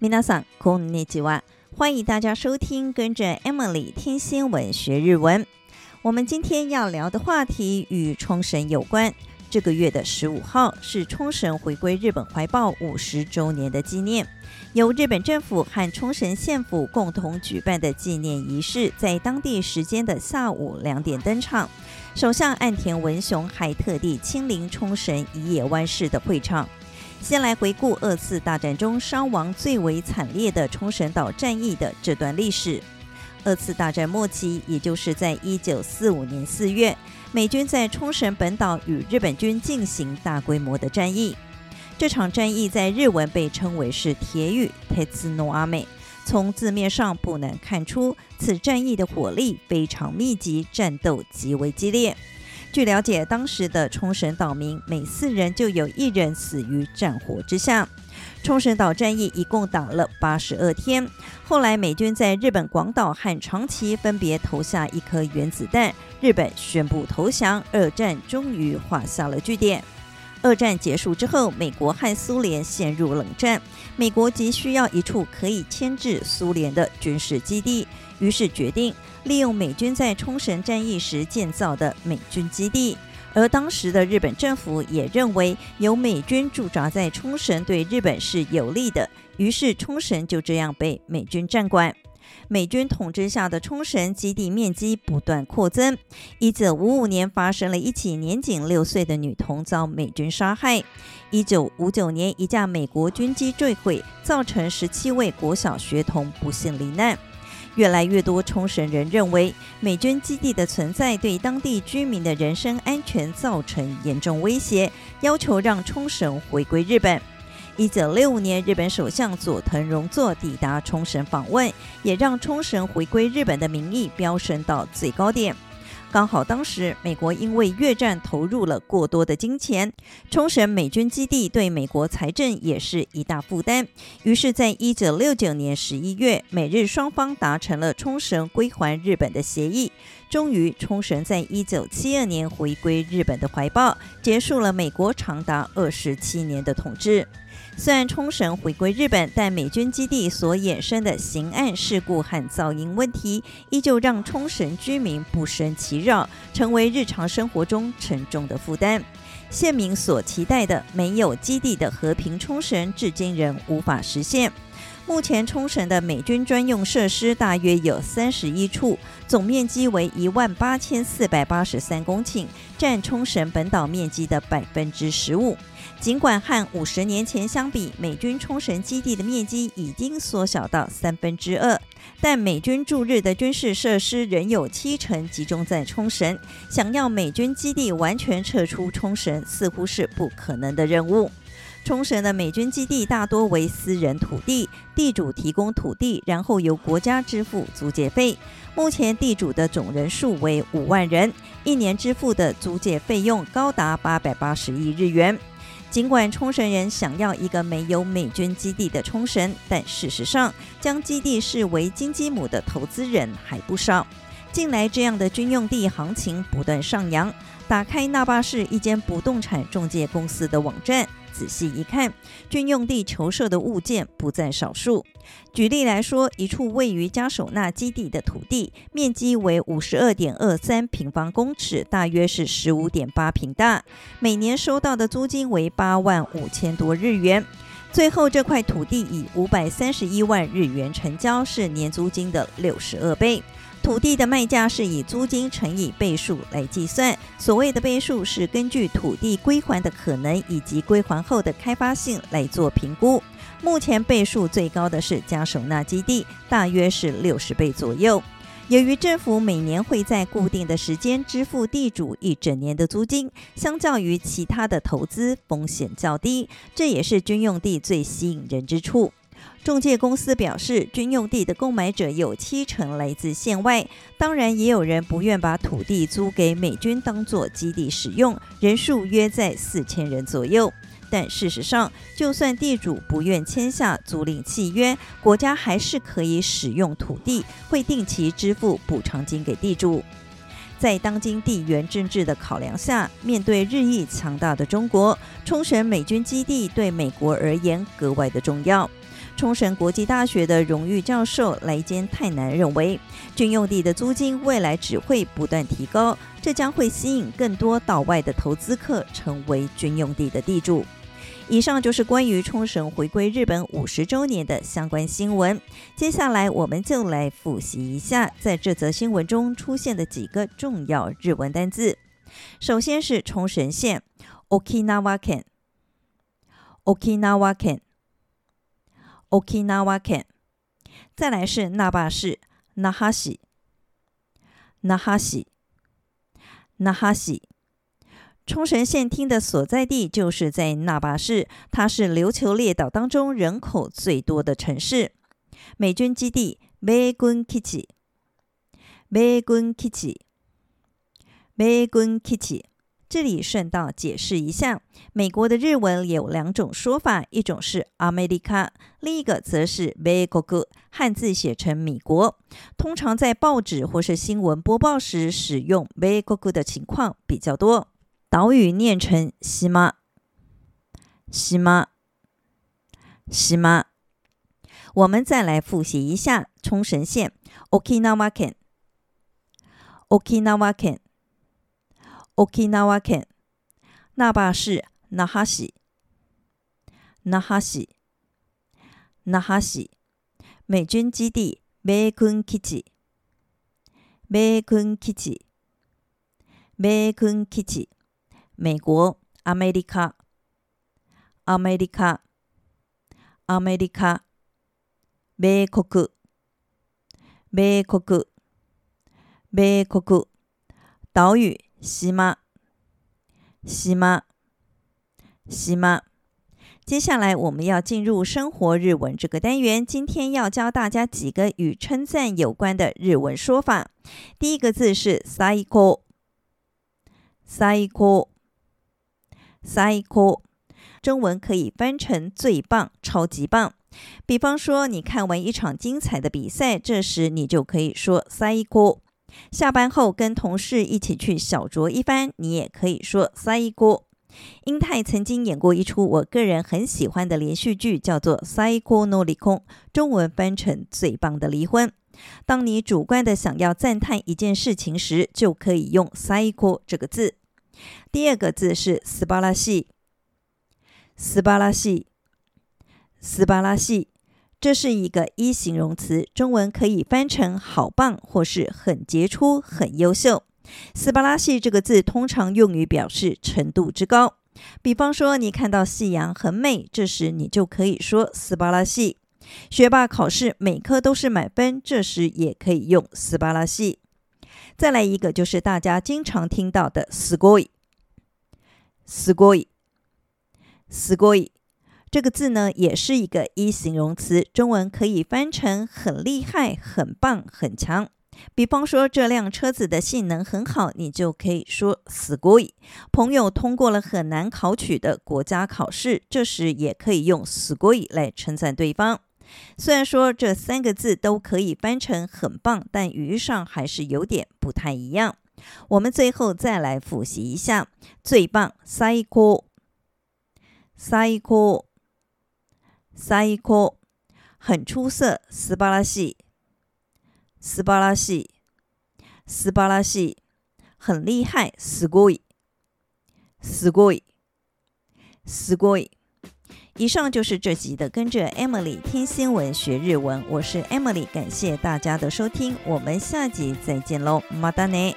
皆さんこんにちは，欢迎大家收听，跟着 Emily 听新闻学日文。我们今天要聊的话题与冲绳有关。这个月的十五号是冲绳回归日本怀抱五十周年的纪念，由日本政府和冲绳县府共同举办的纪念仪式，在当地时间的下午两点登场。首相岸田文雄还特地亲临冲绳宜野湾市的会场。 先来回顾二次大战中伤亡最为惨烈的冲绳岛战役的这段历史。二次大战末期，也就是在一九四五年四月。美军在冲绳本岛与日本军进行大规模的战役，这场战役在日文被称为是“铁雨”，鉄の雨。从字面上不难看出，此战役的火力非常密集，战斗极为激烈。据了解，当时的冲绳岛民每四人就有一人死于战火之下。冲绳岛战役一共打了八十二天，后来美军在日本广岛和长崎分别投下一颗原子弹，日本宣布投降，二战终于画下了句点。二战结束之后，美国和苏联陷入冷战，美国急需要一处可以牵制苏联的军事基地，于是决定利用美军在冲绳战役时建造的美军基地。而当时的日本政府也认为有美军驻扎在冲绳对日本是有利的，于是冲绳就这样被美军占管。美军统治下的冲绳基地面积不断扩增。一九五五年发生了一起年仅六岁的女童遭美军杀害。一九五九年一架美国军机坠毁，造成十七位国小学童不幸罹难。越来越多冲绳人认为，美军基地的存在对当地居民的人身安全造成严重威胁，要求让冲绳回归日本。一九六五年，日本首相佐藤荣作抵达冲绳访问，也让冲绳回归日本的民意飙升到最高点。刚好当时美国因为越战投入了过多的金钱，冲绳美军基地对美国财政也是一大负担。于是，在一九六九年十一月，美日双方达成了冲绳归还日本的协议。终于，冲绳在一九七二年回归日本的怀抱，结束了美国长达二十七年的统治。虽然冲绳回归日本，但美军基地所衍生的刑案事故和噪音问题，依旧让冲绳居民不胜其扰，成为日常生活中沉重的负担。县民所期待的没有基地的和平冲绳，至今仍无法实现。目前冲绳的美军专用设施大约有三十一处，总面积为一万八千四百八十三公顷，占冲绳本岛面积的百分之十五。尽管和五十年前相比，美军冲绳基地的面积已经缩小到三分之二，但美军驻日的军事设施仍有七成集中在冲绳。想要美军基地完全撤出冲绳，似乎是不可能的任务。冲绳的美军基地大多为私人土地，地主提供土地，然后由国家支付租借费。目前地主的总人数为五万人，一年支付的租借费用高达八百八十亿日元。尽管冲绳人想要一个没有美军基地的冲绳，但事实上，将基地视为金鸡母的投资人还不少。近来这样的军用地行情不断上扬，打开那霸市一间不动产中介公司的网站。仔细一看，军用地球社的物件不在少数。举例来说，一处位于加手纳基地的土地，面积为五十二点二三平方公尺，大约是十五点八平大，每年收到的租金为八万五千多日元。最后，这块土地以五百三十一万日元成交，是年租金的六十二倍。土地的卖价是以租金乘以倍数来计算，所谓的倍数是根据土地归还的可能以及归还后的开发性来做评估。目前倍数最高的是嘉手纳基地，大约是六十倍左右。由于政府每年会在固定的时间支付地主一整年的租金，相较于其他的投资风险较低，这也是军用地最吸引人之处。中介公司表示，军用地的购买者有七成来自县外，当然也有人不愿把土地租给美军当作基地使用，人数约在四千人左右。但事实上，就算地主不愿签下租赁契约，国家还是可以使用土地，会定期支付补偿金给地主。在当今地缘政治的考量下，面对日益强大的中国，冲绳美军基地对美国而言格外的重要。冲绳国际大学的荣誉教授来间泰男认为，军用地的租金未来只会不断提高，这将会吸引更多岛外的投资客成为军用地的地主。以上就是关于冲绳回归日本五十周年的相关新闻。接下来，我们就来复习一下在这则新闻中出现的几个重要日文单字。首先是冲绳县 （Okinawa Ken），Okinawa Ken （Okinawa Ken），再来是那霸市 （Nahashi）。那哈西，那哈西，冲绳县厅的所在地就是在那霸市，它是琉球列岛当中人口最多的城市。美军基地 b a y g u n k i t i b a y g u n k i t i b a y g u n k i t i 这里顺道解释一下，美国的日文有两种说法，一种是アメリカ，另一个则是米国，汉字写成米国。通常在报纸或是新闻播报时，使用米国的情况比较多。岛屿念成西马，西马，西马。我们再来复习一下冲绳县：Okinawa 沖縄県。那覇市。那覇市。那覇市。那覇市。美軍基地。米軍基地。米軍基地。米軍基地。美国。アメリカ。アメリカ。アメリカ。米国。米国。米国。岛屿。岛、岛、岛。接下来我们要进入生活日文这个单元，今天要教大家几个与称赞有关的日文说法。第一个字是最高，最高。最高，中文可以翻成最棒、超级棒。比方说，你看完一场精彩的比赛，这时你就可以说最高。下班后跟同事一起去小酌一番，你也可以说最高。英泰曾经演过一出我个人很喜欢的连续剧，叫做《最高の离婚》，中文翻成最棒的离婚。当你主观的想要赞叹一件事情时，就可以用最高这个字。第二个字是素晴らしい，素晴らしい，素晴らしい， 这是一个一形容词，中文可以翻成好棒或是很杰出、很优秀。素晴らしい这个字通常用于表示程度之高，比方说你看到夕阳很美，这时你就可以说素晴らしい。学霸考试每科都是满分，这时也可以用素晴らしい。再来一个，就是大家经常听到的“すごい”，“すごい”，“すごい” 这个字呢，也是一个一形容词，中文可以翻成很厉害、很棒、很强。比方说，这辆车子的性能很好，你就可以说“すごい”。朋友通过了很难考取的国家考试，这时也可以用“すごい”来称赞对方。虽然说这三个字都可以翻成很棒，但语义上还是有点不太一样。我们最后再来复习一下：最棒，最高，最高， 最高，很出色，素晴らしい，素晴らしい，素晴らしい，很厉害，すごい，すごい，すごい。以上就是这集的，跟着 Emily 听新闻学日文，我是 Emily，感谢大家的收听，我们下集再见喽，またね。